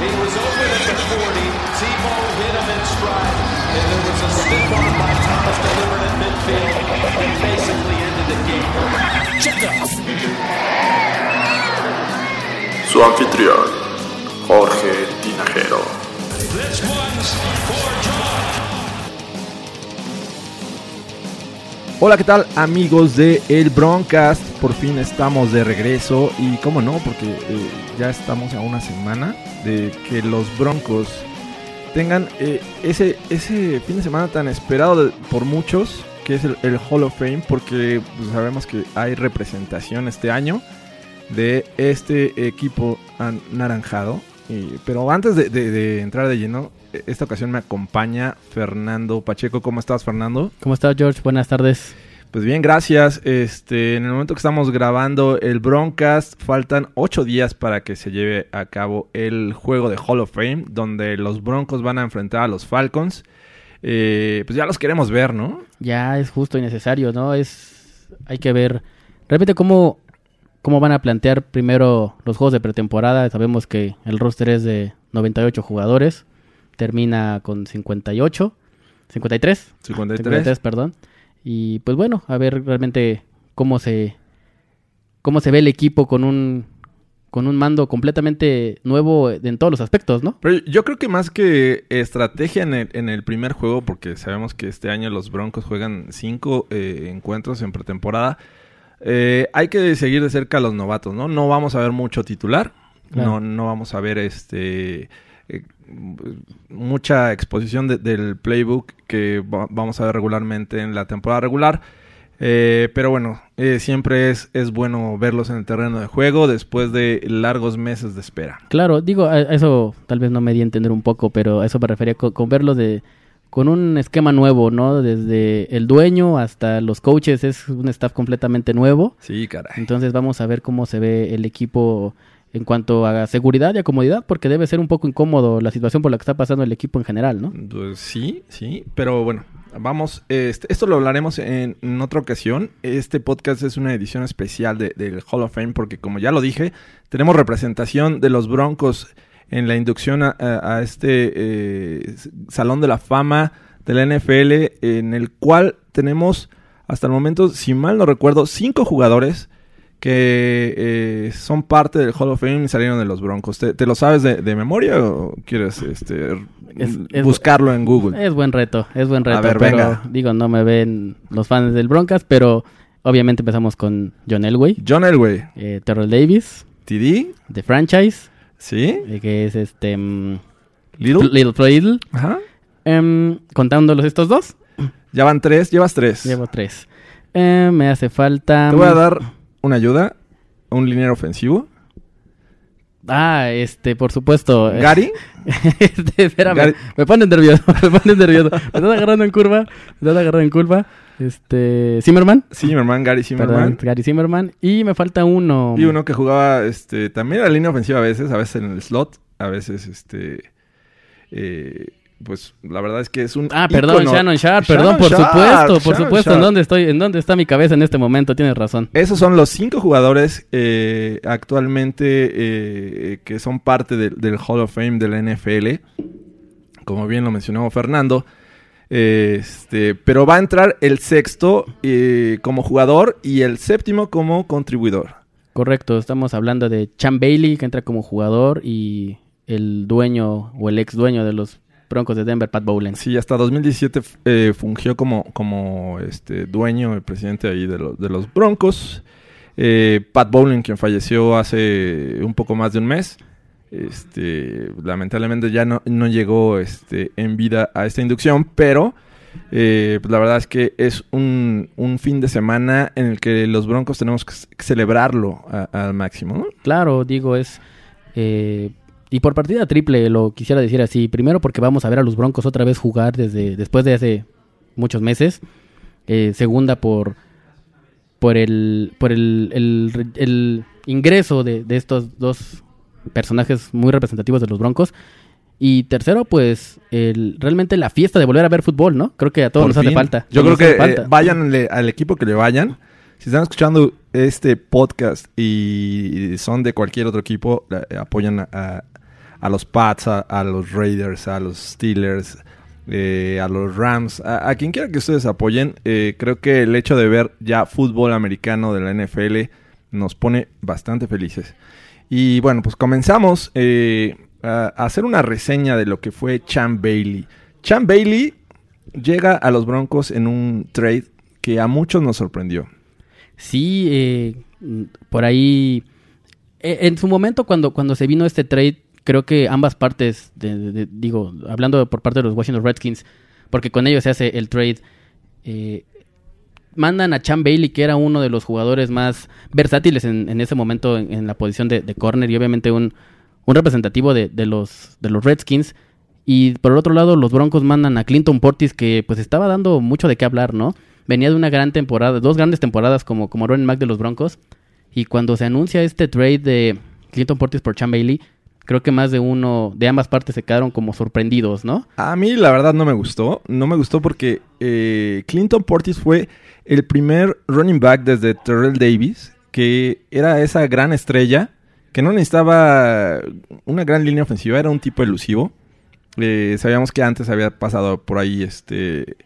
He was open at the 40. Tebow hit him in stride. And there was a stiff arm by Thomas delivered at midfield and basically ended the game. Su anfitrión, Jorge Tinajero. This one's for John. Hola, ¿qué tal amigos de El Broncast? Por fin estamos de regreso y cómo no, porque eh, ya estamos a una semana de que los Broncos tengan eh, ese, ese fin de semana tan esperado por muchos, que es el, el Hall of Fame, porque pues, sabemos que hay representación este año de este equipo anaranjado. Pero antes de, de- de entrar de lleno, eh, esta ocasión me acompaña Fernando Pacheco. ¿Cómo estás, Fernando? ¿Cómo estás, George? Buenas tardes. Pues bien, gracias. Este, en el momento que estamos grabando el Broncast, faltan ocho días para que se lleve a cabo el juego de Hall of Fame, donde los Broncos van a enfrentar a los Falcons. Eh, pues ya los queremos ver, ¿no? Ya es justo y necesario, ¿no? Es hay que ver realmente cómo cómo van a plantear primero los juegos de pretemporada. Sabemos que el roster es de 98 jugadores, termina con 58, 53, 53. perdón. Y pues bueno, a ver realmente cómo se cómo se ve el equipo con un con un mando completamente nuevo en todos los aspectos, ¿no? Pero yo creo que más que estrategia en el, en el primer juego, porque sabemos que este año los Broncos juegan cinco eh, encuentros en pretemporada, eh, hay que seguir de cerca a los novatos, ¿no? No vamos a ver mucho titular, Claro. no, no vamos a ver este eh, mucha exposición de- del playbook que va- vamos a ver regularmente en la temporada regular. Eh, pero bueno, eh, siempre es, es bueno verlos en el terreno de juego después de largos meses de espera. Claro, digo, eso tal vez no me di a entender un poco, pero a eso me refería con, con verlo de con un esquema nuevo, ¿no? Desde el dueño hasta los coaches es un staff completamente nuevo. Sí, caray. Entonces vamos a ver cómo se ve el equipo en cuanto a seguridad y a comodidad, porque debe ser un poco incómodo la situación por la que está pasando el equipo en general, ¿no? Pues sí, sí, pero bueno, vamos, este, esto lo hablaremos en, en otra ocasión. Este podcast es una edición especial de- del Hall of Fame porque como ya lo dije, tenemos representación de los Broncos en la inducción a, a- a este eh, Salón de la Fama de la NFL en el cual tenemos hasta el momento, si mal no recuerdo, cinco jugadores que eh, son parte del Hall of Fame y salieron de los Broncos. ¿Te, te lo sabes de, de memoria o quieres este, Es- es- buscarlo en Google? Es buen reto, es buen reto. ver, pero, venga. Digo, no me ven los fans del Broncas, pero obviamente empezamos con John Elway, John Elway, eh, Terrell Davis, TD, de franchise, ¿sí? que es este mm, Little. Little Friedl. Ajá. Em, contándolos estos dos, Ya van tres, llevas tres. llevo tres. Eh, me hace falta. Te voy a dar una ayuda, un liniero ofensivo. Ah, este, por supuesto. Gary, este, espérame. Gary- Me pones nervioso, me pones nervioso. Me estás agarrando en curva, me estás agarrando en curva. Este, Zimmerman. Zimmerman, Gary Perdón, Zimmerman. Gary Zimmerman. Y me falta uno. Y uno que jugaba este, también a la línea ofensiva a veces, a veces en el slot, a veces este... eh, pues la verdad es que es un... Ah, perdón, ícono. Shannon Sharp, Shannon perdón, por Sharp, supuesto, por Shannon supuesto. ¿En dónde estoy? ¿En dónde está mi cabeza en este momento? Tienes razón. Esos son los cinco jugadores eh, actualmente eh, que son parte del- del Hall of Fame de la NFL. Como bien lo mencionó Fernando. Este, pero va a entrar el sexto eh, como jugador y el séptimo como contribuidor. Correcto, estamos hablando de Chan Bailey, que entra como jugador, y el dueño o el ex dueño de los Broncos de Denver, Pat Bowlen. Sí, hasta 2017 eh, fungió como, como este, dueño y presidente ahí de, los- de los Broncos. Eh, Pat Bowlen, quien falleció hace un poco más de un mes. Este, lamentablemente ya no, no llegó este, en vida a esta inducción, pero eh, pues la verdad es que es un, un fin de semana en el que los Broncos tenemos que celebrarlo al máximo. ¿no? Claro, digo, es. eh, y por partida triple lo quisiera decir así. Primero porque vamos a ver a los Broncos otra vez jugar desde después de hace muchos meses. Eh, segunda por por el por el, el- el ingreso de, de estos dos personajes muy representativos de los Broncos. Y tercero, pues, el, realmente la fiesta de volver a ver fútbol, ¿no? Creo que a todos Por nos hace falta. Yo creo que eh, vayan al equipo que le vayan. Si están escuchando este podcast y son de cualquier otro equipo, eh, apoyan a, a los Pats, a, a los Raiders, a los Steelers, eh, a los Rams, a, a quien quiera que ustedes apoyen. eh, creo que el hecho de ver ya fútbol americano de la NFL nos pone bastante felices. Y bueno, pues comenzamos eh, a hacer una reseña de lo que fue Chan Bailey. Chan Bailey llega a los Broncos en un trade que a muchos nos sorprendió. Sí, eh, por ahí. eh, en su momento, cuando, cuando se vino este trade, creo que ambas partes, de- digo, hablando por parte de los Washington Redskins, porque con ellos se hace el trade, eh, mandan a Chan Bailey, que era uno de los jugadores más versátiles en, ese momento en, la posición de, corner y obviamente un, representativo de, los, de los Redskins. Y por el otro lado, los Broncos mandan a Clinton Portis, que pues estaba dando mucho de qué hablar, ¿no? Venía de una gran temporada, dos grandes temporadas como, como running de los Broncos. Y cuando se anuncia este trade de Clinton Portis por Chan Bailey, creo que más de uno, de ambas partes se quedaron como sorprendidos, ¿no? A mí la verdad no me gustó. No me gustó porque eh, Clinton Portis fue el primer running back desde Terrell Davis, que era esa gran estrella, que no necesitaba una gran línea ofensiva, era un tipo elusivo. Eh, sabíamos que antes había pasado por ahí este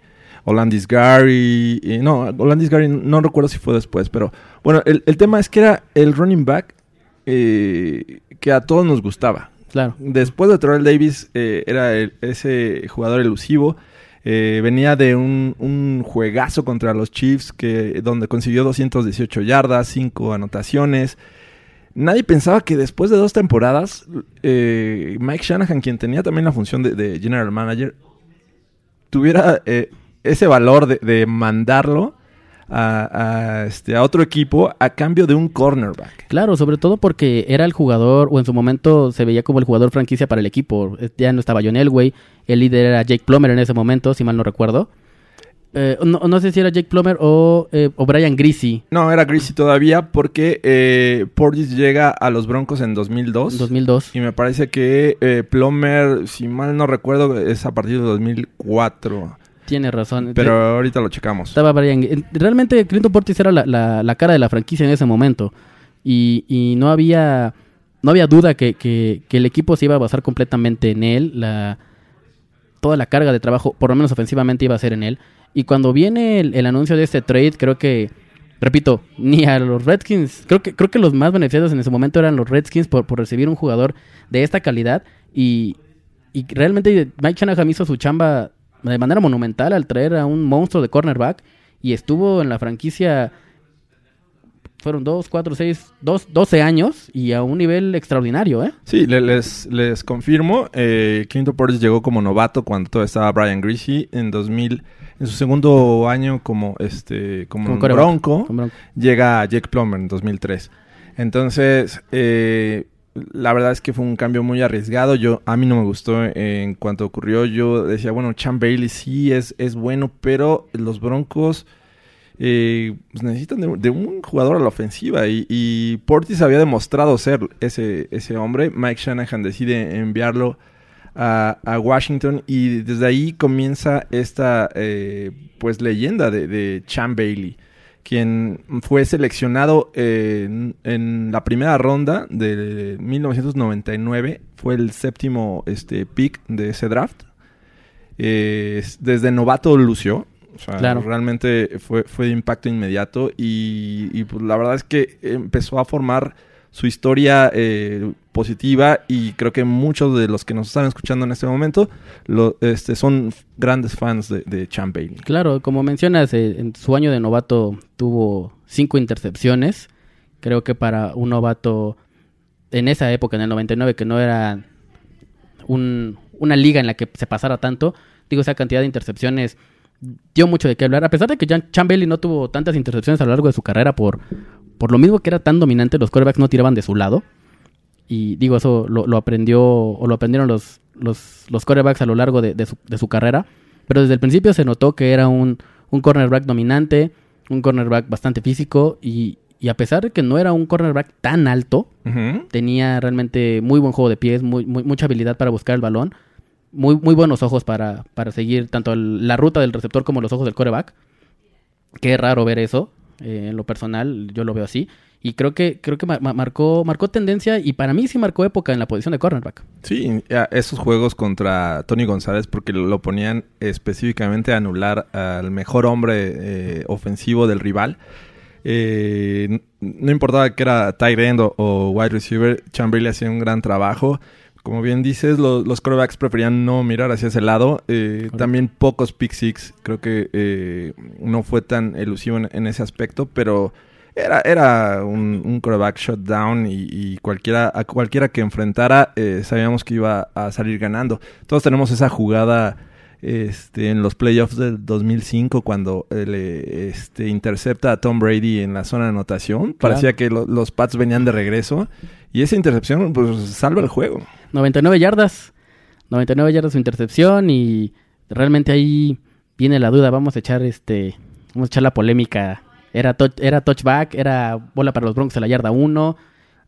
Olandis Gary. eh, no, Olandis Gary no recuerdo si fue después, pero bueno, el, el tema es que era el running back eh, que a todos nos gustaba. Claro. Después de Terrell Davis, eh, era el- ese jugador elusivo. Eh, venía de un, un juegazo contra los Chiefs, que, donde consiguió 218 yardas, 5 anotaciones. Nadie pensaba que después de dos temporadas, eh, Mike Shanahan, quien tenía también la función de, general manager, tuviera eh, ese valor de, de mandarlo a, a, este, a otro equipo a cambio de un cornerback. Claro, sobre todo porque era el jugador, o en su momento se veía como el jugador franquicia para el equipo. Eh, Ya no estaba John Elway, el líder era Jake Plummer en ese momento, si mal no recuerdo. Eh, no, no sé si era Jake Plummer o, eh, o Brian Greasy No, era Greasy todavía porque eh, Portis llega a los Broncos en 2002. en 2002. Y me parece que eh, Plummer, si mal no recuerdo, es a partir de 2004. Tiene razón. Pero ahorita lo checamos. Estaba Brian. en- Realmente Clinton Portis era la, la- la cara de la franquicia en ese momento. Y, y no había no había duda que, que- que el equipo se iba a basar completamente en él. La, toda la carga de trabajo, por lo menos ofensivamente, iba a ser en él. Y cuando viene el, el anuncio de este trade, creo que, repito, ni a los Redskins, creo que, creo que los más beneficiados en ese momento eran los Redskins por, por recibir un jugador de esta calidad. Y, y realmente Mike Shanahan hizo su chamba de manera monumental al traer a un monstruo de cornerback y estuvo en la franquicia fueron dos, cuatro, seis, dos, 12 años y a un nivel extraordinario, ¿eh? Sí, le- les, les confirmo. eh, Clinton Portis llegó como novato cuando todavía estaba Brian Greasy en 2000. En su segundo año como este como, Como un quarterback, bronco, como bronco. llega Jake Plummer en 2003. Entonces, eh, la verdad es que fue un cambio muy arriesgado. Yo a mí no me gustó en cuanto ocurrió. Yo decía, bueno, Chan Bailey sí es, es bueno, pero los Broncos eh, pues necesitan de, un jugador a la ofensiva. Y, y Portis había demostrado ser ese, ese hombre. Mike Shanahan decide enviarlo a, a Washington y desde ahí comienza esta eh, pues leyenda de, de Chan Bailey quien fue seleccionado eh, en, en la primera ronda de 1999 fue el séptimo este pick de ese draft Eh, es- desde novato lució o sea, Claro. realmente fue, fue de impacto inmediato y, y, pues, la verdad es que empezó a formar su historia eh, positiva y creo que muchos de los que nos están escuchando en este momento este, son grandes fans de, de Champ Bailey. Claro, como mencionas, eh, en su año de novato tuvo cinco intercepciones. Creo que para un novato en esa época, en el 99, que no era un- una liga en la que se pasara tanto, digo, esa cantidad de intercepciones dio mucho de qué hablar. A pesar de que Chan Bailey no tuvo tantas intercepciones a lo largo de su carrera por, por lo mismo que era tan dominante, los quarterbacks no tiraban de su lado. Y digo, eso lo, lo aprendió o lo aprendieron los, los, los quarterbacks a lo largo de, de su, de su carrera. Pero desde el principio se notó que era un, un cornerback dominante, un cornerback bastante físico y, y a pesar de que no era un cornerback tan alto, tenía realmente muy buen juego de pies, muy, muy- mucha habilidad para buscar el balón, muy, muy buenos ojos para, para seguir tanto el- la ruta del receptor como los ojos del coreback. Qué raro ver eso, eh, en lo personal, yo lo veo así. Y creo que, creo que ma- ma- marcó, marcó tendencia y para mí sí marcó época en la posición de cornerback. Sí, esos juegos contra Tony González porque lo ponían específicamente a anular al mejor hombre eh, ofensivo del rival. Eh, no importaba que era tight end o, o wide receiver, Chamberlain hacía un gran trabajo. Como bien dices, lo- los quarterbacks preferían no mirar hacia ese lado. Eh, también pocos pick six. Creo que no fue tan elusivo en, en ese aspecto, pero era, era un, un shutdown y, y cualquiera, a cualquiera que enfrentara eh, sabíamos que iba a salir ganando. Todos tenemos esa jugada este, en los playoffs del 2005 cuando eh, le este, intercepta a Tom Brady en la zona de anotación. Parecía que lo- los Pats venían de regreso y esa intercepción pues salva el juego. 99 yardas. 99 yardas su intercepción y realmente ahí viene la duda. Vamos a echar este vamos a echar la polémica. Era touch- era touchback, era bola para los Broncos a la yarda 1.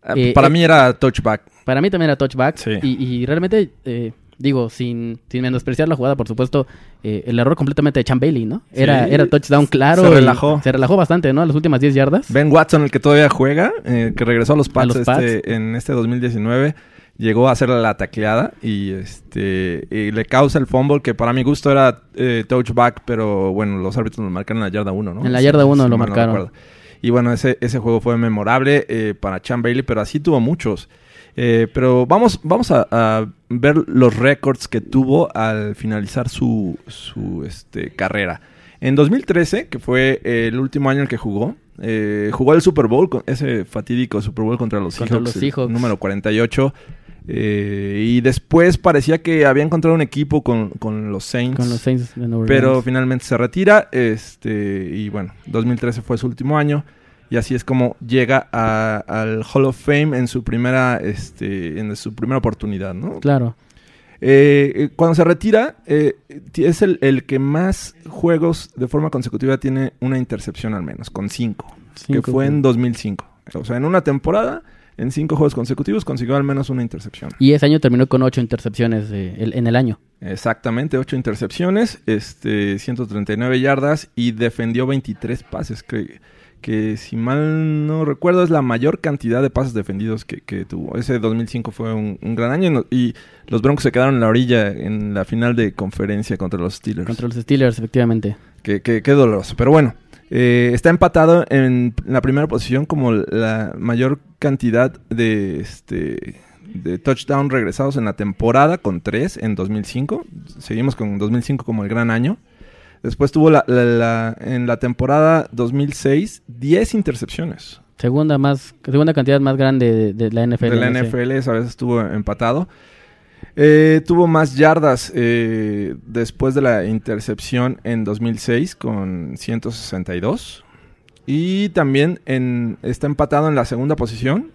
Ah, Eh, Para eh, mí era touchback. Para mí también era touchback. Sí. Y, y realmente, eh, digo, sin, sin menospreciar la jugada, por supuesto, eh, el error completamente de Chan Bailey, ¿no? Era, Sí. era touchdown claro. Se relajó. Se relajó bastante, ¿no? Las últimas 10 yardas. Ben Watson, el que todavía juega, eh, que regresó a los Pats, los Pats. este- en este 2019, llegó a hacer la tacleada y este y le causa el fumble que para mi gusto era eh, touchback, pero bueno, los árbitros lo marcaron en la yarda 1, ¿no? En la yarda Si- uno si lo mal no marcaron. y bueno, ese, ese juego fue memorable eh, para Chan Bailey, pero así tuvo muchos. Eh, pero vamos, vamos a, a ver los récords que tuvo al finalizar su, su este, carrera. En 2013, que fue eh, el último año en el que jugó, eh, jugó el Super Bowl, con ese fatídico Super Bowl contra los Contra Seahawks, los Seahawks. número 48. Eh, y después parecía que había encontrado un equipo con, con los Saints. Con los Saints de Nueva Pero Orleans. finalmente se retira. Este, y bueno, 2013 fue su último año. Y así es como llega a- al Hall of Fame en su primera, este, en su primera oportunidad, ¿no? Claro. Eh, eh, cuando se retira, eh, ti- es el, el que más juegos de forma consecutiva tiene una intercepción al menos, con cinco, que Cinco, fue en sí. 2005. O sea, en una temporada, en cinco juegos consecutivos, consiguió al menos una intercepción. Y ese año terminó con 8 intercepciones eh, en el año. Exactamente, ocho intercepciones, este, 139 yardas y defendió 23 pases, que, que si mal no recuerdo es la mayor cantidad de pases defendidos que, que tuvo. Ese 2005 fue un, un gran año y los Broncos se quedaron en la orilla en la final de conferencia contra los Steelers. Contra los Steelers, efectivamente. Qué, qué- qué doloroso. Pero bueno, eh, está empatado en la primera posición como la mayor cantidad de, este, de touchdown regresados en la temporada, con tres en 2005. Seguimos con 2005 como el gran año. Después tuvo la, la- la- en la temporada 2006 10 intercepciones. Segunda más segunda cantidad más grande de, de la NFL. de la NFL, esa vez estuvo empatado. Eh, tuvo más yardas eh, después de la intercepción en 2006 con 162. Y también en, está empatado en la segunda posición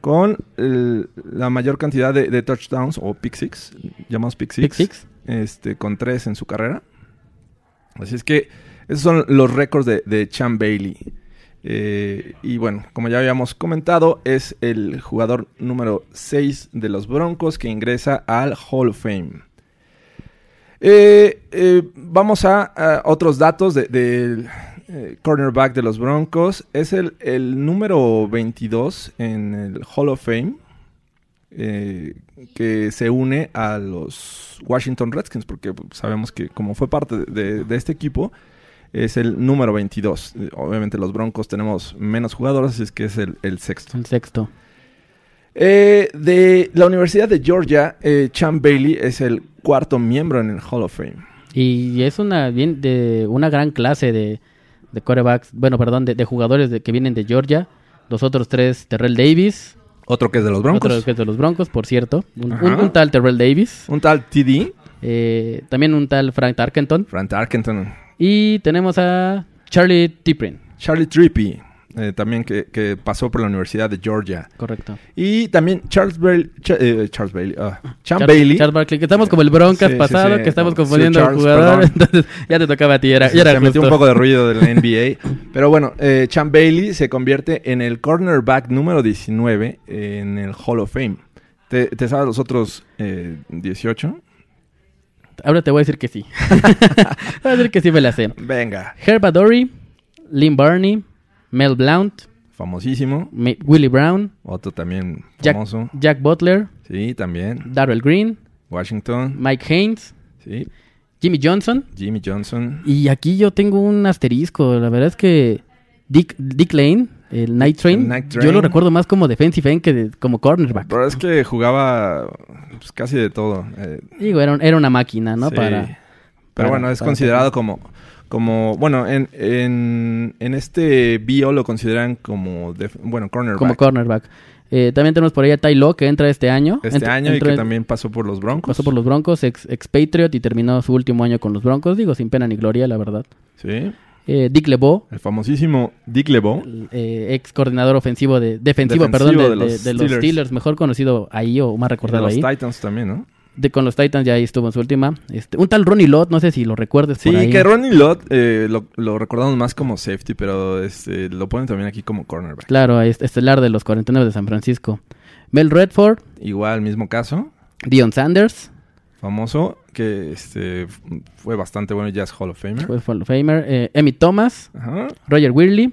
con el- la mayor cantidad de, de touchdowns o pick six, llamados pick six, Pick six. Este, con tres en su carrera. Así es que esos son los récords de, de Chan Bailey. Eh, y bueno, como ya habíamos comentado, es el jugador número 6 de los Broncos que ingresa al Hall of Fame. Eh, eh, vamos a, otros datos de- del cornerback de los Broncos. Es el, número 22 en el Hall of Fame. que se une a los Washington Redskins, porque sabemos que como fue parte de este equipo, es el número 22. Eh, Obviamente los Broncos tenemos menos jugadores, así es que es el, el sexto. El sexto. Eh, de la Universidad de Georgia, eh, Chan Bailey es el cuarto miembro en el Hall of Fame. Y es una bien de una gran clase de, de quarterbacks, bueno, perdón, de, de jugadores de, que vienen de Georgia. Los otros tres, Terrell Davis, Otro que es de los Broncos. otro que es de los Broncos, por cierto. Un, Ajá. un- un tal Terrell Davis. Un tal TD, eh, también un tal Frank Tarkenton. Frank Tarkenton, Y tenemos a Charlie Tiprin. Charlie Trippy, eh, también que, que pasó por la Universidad de Georgia. Correcto. Y también Charles Bailey, Cha- eh, Charles Bailey, Chan Charles- Bailey. Charles Barkley, que estamos como el Broncas Sí, pasado, sí. que estamos confundiendo al jugador. Entonces, ya te tocaba a ti, era, era se metió un poco de ruido de la NBA. Pero bueno, eh, Chan Bailey se convierte en el cornerback número 19 en el Hall of Fame. ¿Te, te sabes los otros eh, 18? Ahora te voy a decir que sí. voy a decir que sí me la sé. Venga, Herb Adoree, Lynn Barney, Mel Blount, famosísimo. Willie Brown, Otro también famoso. Jack Butler, Sí, también. Darrell Green, Washington. Mike Haynes, Sí. Jimmy Johnson. Jimmy Johnson. Y aquí yo tengo un asterisco. La verdad es que Dick, Dick Lane, el Night Train, El Night yo Train. lo recuerdo más como defensive end que de- como cornerback. Pero es que jugaba pues, casi de todo. eh, Digo, era, un- era una máquina, ¿no? sí. Para, Pero para- bueno, es considerado como... Como, bueno, en, en, en este bio lo consideran como, bueno, cornerback. como cornerback. Eh, también tenemos por ahí a Ty Law, que entra este año. este Entra- año y que también pasó por los Broncos. Pasó por los Broncos, ex, ex Patriot y terminó su último año con los Broncos. Digo, sin pena ni gloria, la verdad. Sí. Eh, Dick LeBeau, El famosísimo Dick LeBeau. eh, ex coordinador ofensivo de defensivo, Defensivo perdón, de, los de los Steelers. Steelers, mejor conocido ahí o más De recordado los ahí. Titans también, ¿no? De, con los Titans ya ahí estuvo en su última. Este, un tal Ronnie Lott, no sé si lo recuerdes Sí, por ahí. que Ronnie Lott eh, lo, lo recordamos más como safety, pero este, lo ponen también aquí como cornerback. Claro, es- estelar de los 49 de San Francisco. Mel Redford, Igual, mismo caso. Dion Sanders, Famoso, que este, fue bastante bueno, ya es Hall of Famer. fue Hall of Famer. Eh, Emmett Thomas, Ajá. Roger Weirley,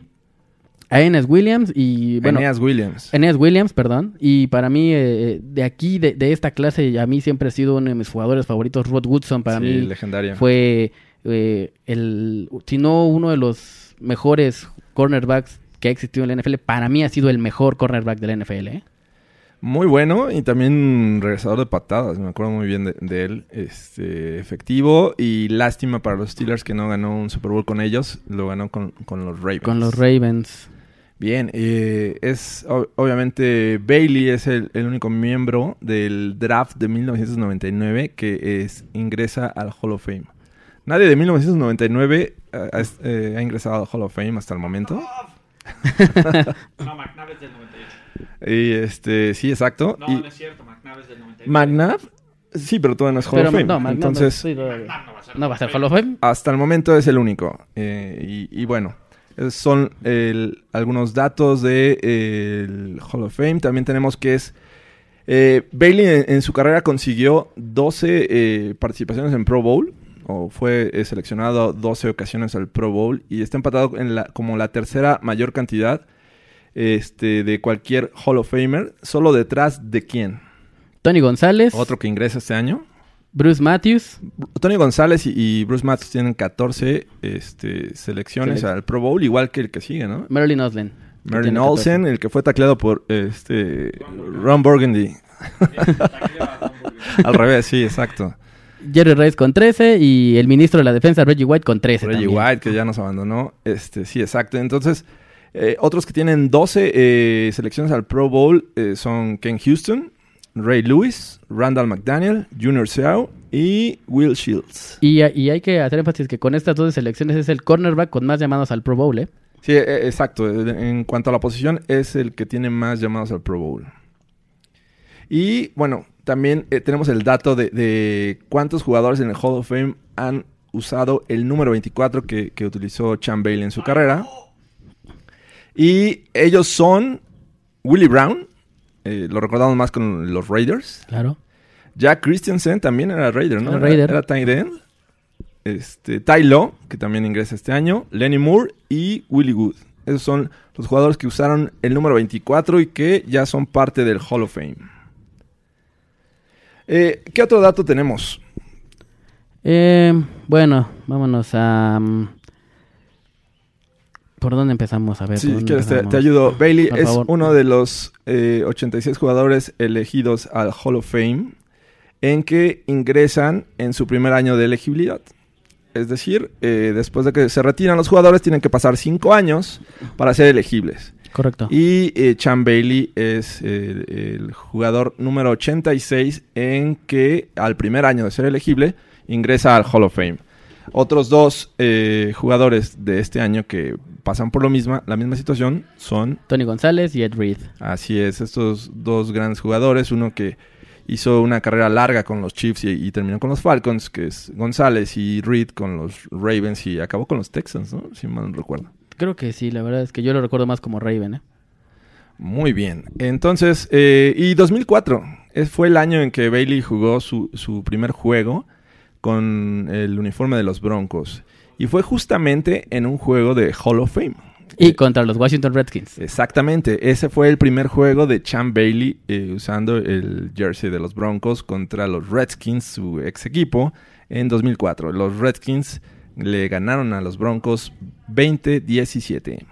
Aeneas Williams y bueno, Eneas Williams. Eneas Williams, perdón. Y para mí, eh, de aquí, de, de esta clase, a mí siempre ha sido uno de mis jugadores favoritos. Rod Woodson, para Sí, mí, legendaria. fue eh, el, si no uno de los mejores cornerbacks que ha existido en la NFL. Para mí ha sido el mejor cornerback de la NFL. ¿eh? Muy bueno y también regresador de patadas. Me acuerdo muy bien de, de él. Este, efectivo y lástima para los Steelers que no ganó un Super Bowl con ellos. Lo ganó con, con los Ravens. Con los Ravens. Bien, eh, es obviamente Bailey es el, el único miembro del draft de 1999 que es, ingresa al Hall of Fame. Nadie de 1999 eh, ha, eh, ha ingresado al Hall of Fame hasta el momento. No, McNabb es del 98. Y este, sí, exacto. No, y no es cierto, McNabb es del 99. McNabb, sí, pero todavía no es Hall Pero of Fame. no, McNabb no- Entonces, sí, no, McNabb no va a ser. no va a ser Hall of Fame. hasta el momento es el único. Eh, y, y bueno, esos son el- algunos datos del Hall of Fame. También tenemos que es... eh, Bailey en, en su carrera consiguió 12 eh, participaciones en Pro Bowl. O fue eh, seleccionado 12 ocasiones al Pro Bowl. Y está empatado en la, como la tercera mayor cantidad este, de cualquier Hall of Famer. Solo detrás de quién. Tony González, Otro que ingresa este año. Bruce Matthews, Tony González y, y Bruce Matthews tienen 14 este, selecciones Sí. al Pro Bowl, igual que el que sigue, ¿no? Marilyn Oslen. que Merlin Olsen, el que fue tacleado por este Ron Burgundy. Al revés, sí, exacto. 14. Jerry Rice con 13 y el ministro de la defensa Reggie White con 13 Reggie también. White, que ya nos abandonó. Este, sí, exacto. Entonces, eh, otros que tienen 12 eh, selecciones al Pro Bowl eh, son Ken Houston, Ray Lewis, Randall McDaniel, Junior Seau y Will Shields. Y, y hay que hacer énfasis que con estas dos selecciones es el cornerback con más llamados al Pro Bowl, ¿eh? Sí, eh, exacto. En cuanto a la posición, es el que tiene más llamados al Pro Bowl. Y bueno, también tenemos el dato de, de cuántos jugadores en el Hall of Fame han usado el número 24 que, que utilizó Chan Bailey en su carrera. Y ellos son Willie Brown, eh, lo recordamos más con los Raiders. Claro. Jack Christensen también era Raider, ¿no? Era Raider. Era tight end. Este, Ty Law, que también ingresa este año. Lenny Moore y Willie Wood. Esos son los jugadores que usaron el número 24 y que ya son parte del Hall of Fame. Eh, ¿Qué otro dato tenemos? Eh, bueno, vámonos a... mm, ¿Por dónde empezamos? A ver. Si ¿por dónde quieres, te, ayudo. Bailey Por es favor. uno de los eh, 86 jugadores elegidos al Hall of Fame en que ingresan en su primer año de elegibilidad. Es decir, eh, después de que se retiran los jugadores, tienen que pasar 5 años para ser elegibles. Correcto. Y eh, Chan Bailey es el jugador número 86 en que al primer año de ser elegible ingresa al Hall of Fame. Otros dos eh, jugadores de este año que pasan por lo misma, la misma situación son, Tony González y Ed Reed. así es, estos dos grandes jugadores, uno que hizo una carrera larga con los Chiefs y, y terminó con los Falcons, que es González, y Reed con los Ravens y acabó con los Texans, ¿no? Si mal no recuerdo. Creo que sí, la verdad es que yo lo recuerdo más como Raven, ¿eh? Muy bien. Entonces, eh, y 2004 es, fue el año en que Bailey jugó su, su primer juego con el uniforme de los Broncos. Y fue justamente en un juego de Hall of Fame. Y contra los Washington Redskins. Exactamente, ese fue el primer juego de Champ Bailey eh, usando el jersey de los Broncos contra los Redskins, su ex equipo, en 2004. Los Redskins le ganaron a los Broncos 20-17.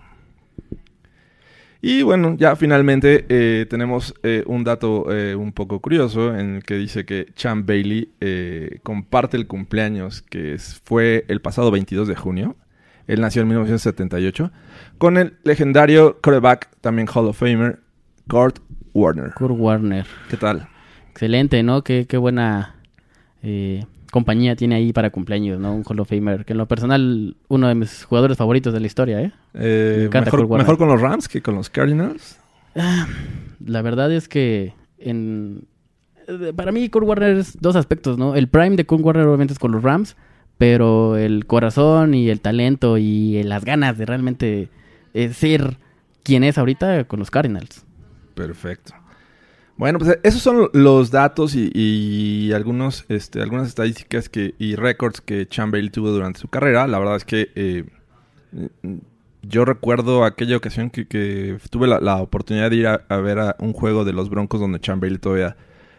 Y bueno, ya finalmente eh, tenemos eh, un dato eh, un poco curioso en el que dice que Champ Bailey eh, comparte el cumpleaños que es- fue el pasado 22 de junio. Él nació en 1978 con el legendario quarterback, también Hall of Famer, Kurt Warner. Kurt Warner. ¿Qué tal? Excelente, ¿no? Qué, qué buena eh, compañía tiene ahí para cumpleaños, ¿no? Un Hall of Famer. Que en lo personal, uno de mis jugadores favoritos de la historia, ¿eh? Eh, Me mejor, con los Rams que con los Cardinals. La verdad es que en... eh, Para mí, Kurt Warner es dos aspectos, ¿no? El prime de Kurt Warner obviamente es con los Rams, pero el corazón y el talento y las ganas de realmente eh, ser quien es ahorita con los Cardinals. Perfecto. Bueno, pues esos son los datos y, y algunos, este, algunas estadísticas que, y récords que Bailey tuvo durante su carrera. La verdad es que eh, yo recuerdo aquella ocasión que, que tuve la, la oportunidad de ir a, ver a un juego de los Broncos donde Bailey todavía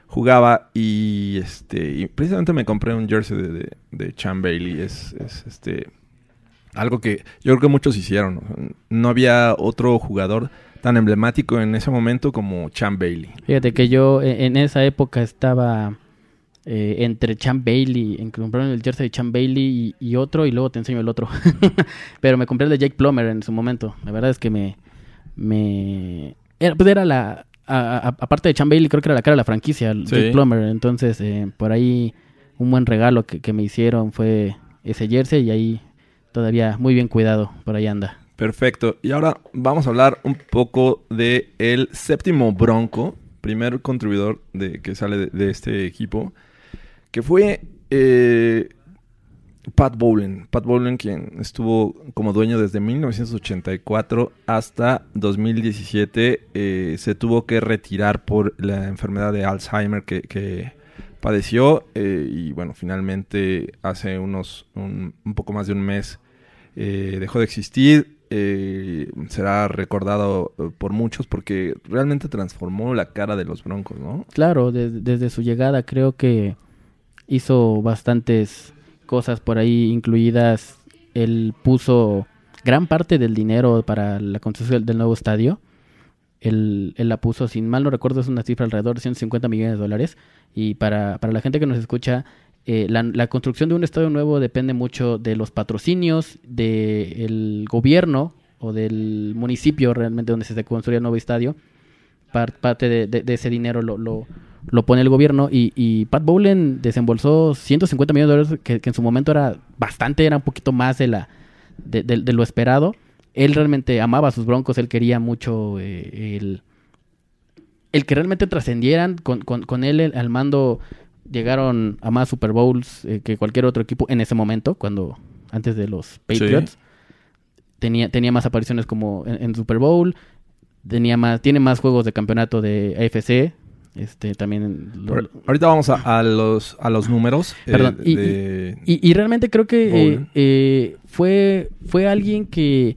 jugaba y este precisamente me compré un jersey de, de, de Champ Bailey. Es, es, este algo que yo creo que muchos hicieron. ¿no? Había otro jugador tan emblemático en ese momento como Champ Bailey. Fíjate que yo e- en esa época estaba eh, entre Champ Bailey, en comprarme el jersey de Champ Bailey y, y otro, y luego te enseño el otro. Pero me compré el de Jake Plummer en su momento. La verdad es que me. me era, pues era la. aparte de Champ Bailey, creo que era la cara de la franquicia, el Sí. Jake Plummer. Entonces, eh, por ahí, un buen regalo que, que me hicieron fue ese jersey, y ahí todavía muy bien cuidado. Por ahí anda. Perfecto. Y ahora vamos a hablar un poco de el séptimo Bronco, primer contribuidor de, que sale de, de este equipo, que fue eh, Pat Bowlen. Pat Bowlen, quien estuvo como dueño desde 1984 hasta 2017, eh, se tuvo que retirar por la enfermedad de Alzheimer que, que padeció eh, y bueno, finalmente hace unos un, poco más de un mes eh, dejó de existir. será recordado por muchos porque realmente transformó la cara de los Broncos, ¿no? Claro, de- desde su llegada creo que hizo bastantes cosas por ahí incluidas. Él puso gran parte del dinero para la construcción del nuevo estadio. Él, él la puso, sin mal no recuerdo, es una cifra alrededor de 150 millones de dólares. Y para, para la gente que nos escucha, eh, la, la construcción de un estadio nuevo depende mucho de los patrocinios del gobierno o del municipio realmente donde se construye el nuevo estadio par- parte de, de- de ese dinero lo, lo, lo pone el gobierno y, y Pat Bowlen desembolsó 150 millones de dólares que, que en su momento era bastante, era un poquito más de, la, de, de- de lo esperado. Él realmente amaba a sus broncos, él quería mucho eh, el, el que realmente trascendieran con, con, con él el- al mando. Llegaron a más Super Bowls eh, que cualquier otro equipo en ese momento, cuando antes de los Patriots. Tenía, tenía más apariciones como en, en Super Bowl, tenía más, tiene más juegos de campeonato de AFC. Este también lo- Ahor- Ahorita vamos a, a los, a los números. eh, Perdón, y- de- y, y realmente creo que eh, eh, fue, fue alguien que,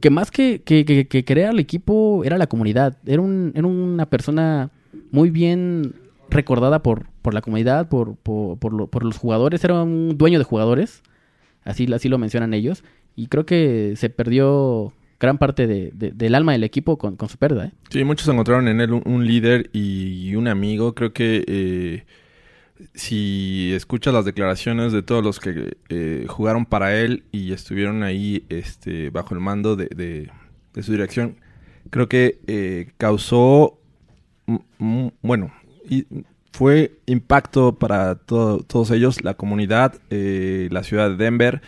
que más que, que, que, que querer al equipo era la comunidad. Era, un, era una persona muy bien recordada por, por la comunidad, por, por, por, lo- por los jugadores. Era un dueño de jugadores, así, así lo mencionan ellos. Y creo que se perdió gran parte de- de- del alma del equipo con, su pérdida. ¿eh? Sí, muchos encontraron en él un, líder y un amigo. Creo que eh, si escuchas las declaraciones de todos los que eh, jugaron para él y estuvieron ahí este, bajo el mando de, su dirección, creo que causó, bueno, y fue impacto para todo- todos ellos, la comunidad, la ciudad de Denver.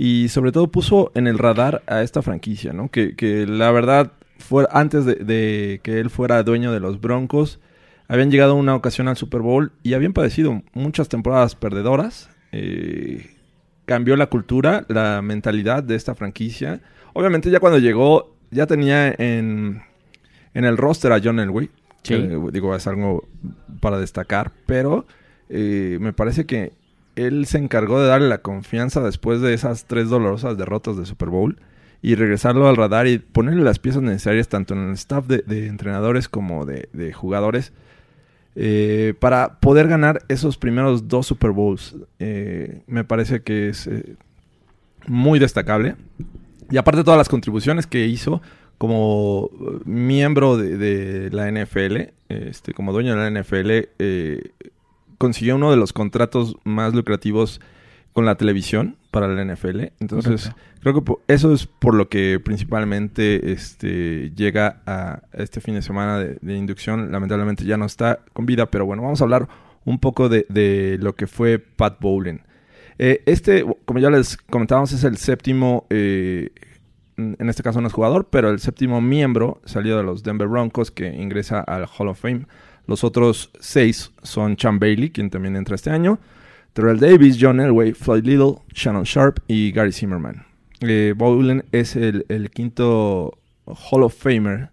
Y sobre todo puso en el radar a esta franquicia, ¿no? Que, que la verdad, fue, antes de, de que él fuera dueño de los Broncos, habían llegado una ocasión al Super Bowl y habían padecido muchas temporadas perdedoras. Eh, cambió la cultura, la mentalidad de esta franquicia. Obviamente ya cuando llegó, ya tenía en, en el roster a John Elway. Sí. que, digo, es algo para destacar, pero eh, me parece que él se encargó de darle la confianza después de esas tres dolorosas derrotas de Super Bowl y regresarlo al radar y ponerle las piezas necesarias tanto en el staff de, entrenadores como de, jugadores eh, para poder ganar esos primeros dos Super Bowls. Eh, me parece que es eh, muy destacable. Y aparte todas las contribuciones que hizo como miembro de, de la NFL, este, como dueño de la NFL, consiguió uno de los contratos más lucrativos con la televisión para la NFL. Entonces, Correcto. creo que po- eso es por lo que principalmente este, llega a este fin de semana de, de inducción. Lamentablemente ya no está con vida, pero bueno, vamos a hablar un poco de, de lo que fue Pat Bowlen. Eh, este, como ya les comentábamos, es el séptimo, eh, en este caso no es jugador, pero el séptimo miembro salió de los Denver Broncos que ingresa al Hall of Fame. Los otros seis son Chan Bailey, quien también entra este año, Terrell Davis, John Elway, Floyd Little, Shannon Sharp y Gary Zimmerman. Eh, Bowlen es el, el quinto Hall of Famer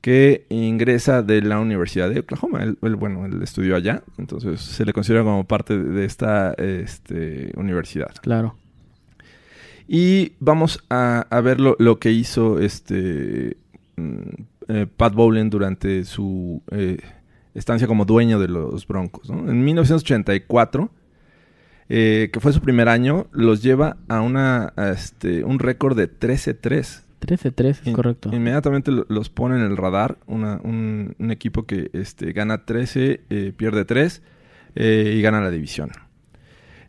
que ingresa de la Universidad de Oklahoma. Él, él, bueno, él estudió allá, entonces se le considera como parte de, esta este, universidad. Claro. Y vamos a, a ver lo, lo que hizo este mm, eh, Pat Bowlen durante su eh, estancia como dueño de los Broncos. ¿no? En 1984, eh, que fue su primer año, los lleva a, una, a este, un récord de 13-3. 13-3, es correcto. Inmediatamente lo- los pone en el radar. una- un, un equipo que este, gana 13, eh, pierde 3 eh, y gana la división.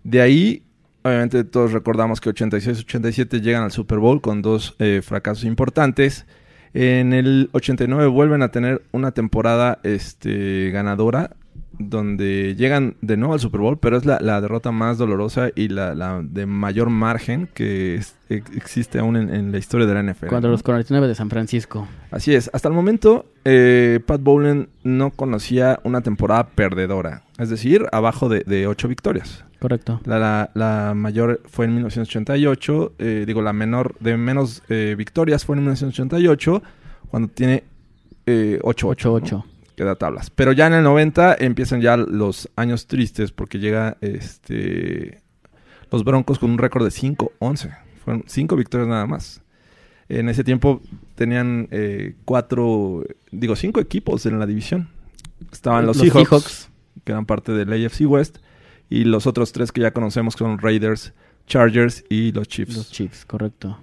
De ahí, obviamente todos recordamos que 86-87 llegan al Super Bowl con dos fracasos importantes. En el 89 vuelven a tener una temporada este, ganadora donde llegan de nuevo al Super Bowl, pero es la, la derrota más dolorosa y la, la de mayor margen que es- existe aún en, en la historia de la NFL. Contra los 49 de San Francisco. Así es. Hasta el momento, eh, Pat Bowlen no conocía una temporada perdedora. Es decir, abajo de, de ocho victorias. Correcto. La, la- la mayor fue en 1988. eh, digo, la menor de menos eh, victorias fue en 1988, cuando tiene eh, 8-8. 8-8. ¿no? Que da tablas. Pero ya en el 90 empiezan ya los años tristes porque llega este los Broncos con un récord de 5-11. Fueron 5 victorias nada más. En ese tiempo tenían eh, cuatro, digo, cinco equipos en la división. Estaban los, Los Seahawks, Seahawks. Que eran parte del AFC West, y los otros tres que ya conocemos que son Raiders, Chargers y los Chiefs. Los Chiefs, correcto.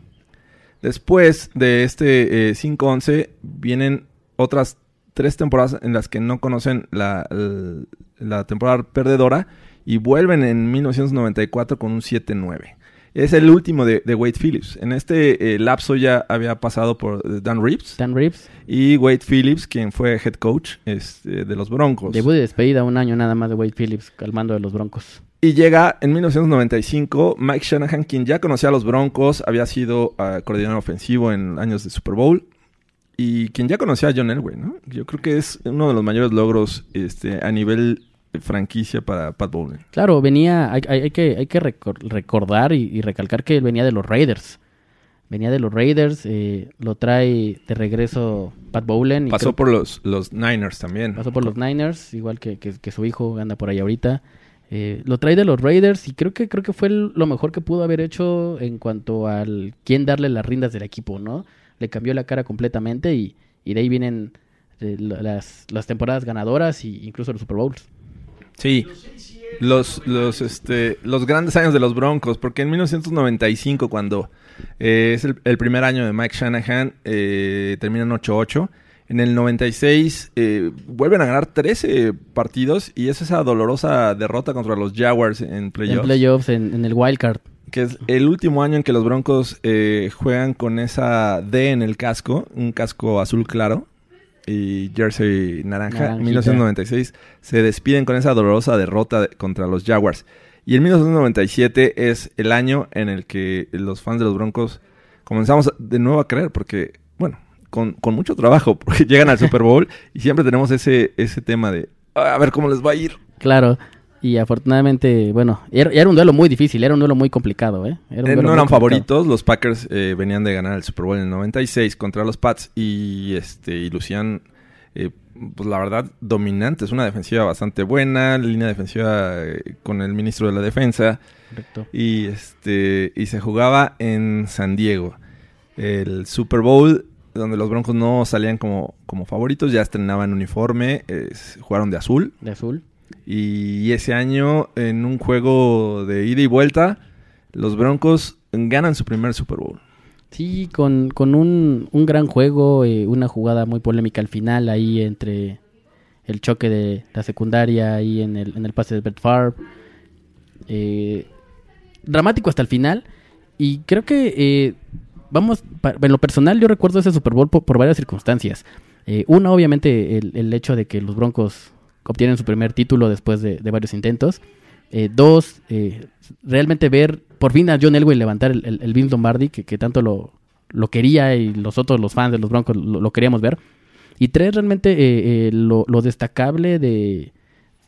Después de este eh, 5-11 vienen otras tres temporadas en las que no conocen la, el- la temporada perdedora y vuelven en 1994 con un 7-9. Es el último de, de Wade Phillips. En este eh, lapso ya había pasado por eh, Dan Reeves Dan Reeves, y Wade Phillips, quien fue head coach este, de los Broncos. debut y despedida un año nada más de Wade Phillips al mando de los Broncos. Y llega en 1995 Mike Shanahan, quien ya conocía a los Broncos, había sido ah, coordinador ofensivo en años de Super Bowl y quien ya conocía a John Elway, ¿no? Yo creo que es uno de los mayores logros este, a nivel de franquicia para Pat Bowlen. Claro, venía, hay, hay- hay que, hay que recor- recordar y, y recalcar que él venía de los Raiders. Venía de los Raiders, eh, lo trae de regreso Pat Bowlen. y Pasó creo- por los, los Niners también. pasó por los Niners, igual que, que- que su hijo anda por ahí ahorita. Eh, lo trae de los Raiders y creo que creo que fue el- lo mejor que pudo haber hecho en cuanto al quién darle las riendas del equipo, ¿no? Le cambió la cara completamente y, y de ahí vienen eh, la- las, las temporadas ganadoras e incluso los Super Bowls. Sí. Los, los, este, los grandes años de los Broncos, porque en 1995, cuando eh, es el, el primer año de Mike Shanahan, eh, terminan 8-8. En el 96 eh, vuelven a ganar 13 partidos y es esa dolorosa derrota contra los Jaguars en playoffs. En playoffs, en, en el wild card. Que es el último año en que los Broncos eh, juegan con esa D en el casco, un casco azul claro y jersey naranja. Naranjita. 1996 se despiden con esa dolorosa derrota de- contra los Jaguars. Y el 1997 es el año en el que los fans de los Broncos comenzamos de nuevo a creer, porque, bueno, con, con mucho trabajo, porque llegan al Super Bowl y siempre tenemos ese, ese tema de, "Ah, a ver cómo les va a ir. Claro. Y afortunadamente, bueno, era, era un duelo muy difícil, era un duelo muy complicado, ¿eh? Era un Eh, duelo no eran favoritos, los Packers eh, venían de ganar el Super Bowl en el 96 contra los Pats y este y lucían, eh, pues la verdad, dominantes. Una defensiva bastante buena, línea defensiva eh, con el ministro de la defensa Correcto. y este y se jugaba en San Diego. El Super Bowl donde los Broncos no salían como, como favoritos, ya estrenaban uniforme, jugaron de azul. De azul. Y ese año, en un juego de ida y vuelta, los Broncos ganan su primer Super Bowl. Sí, con, con un, un gran juego, eh, una jugada muy polémica al final, ahí entre el choque de la secundaria, ahí en el, en el pase de Brett Favre. Eh, dramático hasta el final. Y creo que, eh, vamos, en lo personal yo recuerdo ese Super Bowl por, por varias circunstancias. Eh, una, obviamente, el, el hecho de que los Broncos obtienen su primer título después de, de varios intentos. Eh, dos, eh, realmente ver por fin a John Elway levantar el, el, el Vince Lombardi, que, que tanto lo, lo quería y los otros, los fans de los Broncos, lo, lo queríamos ver. Y tres, realmente eh, lo, lo destacable de,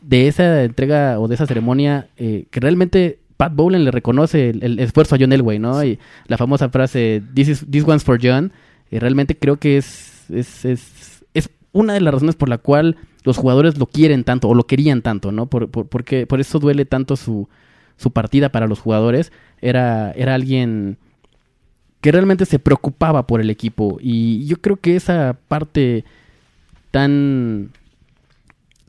de esa entrega o de esa ceremonia, que realmente Pat Bowlen le reconoce el, el esfuerzo a John Elway, ¿no? Y la famosa frase, This, is, this one's for John, eh, realmente creo que es, es, es, es una de las razones por la cual los jugadores lo quieren tanto o lo querían tanto, ¿no? Por, por, porque, por eso duele tanto su, su partida para los jugadores. Era, era alguien que realmente se preocupaba por el equipo. Y yo creo que esa parte tan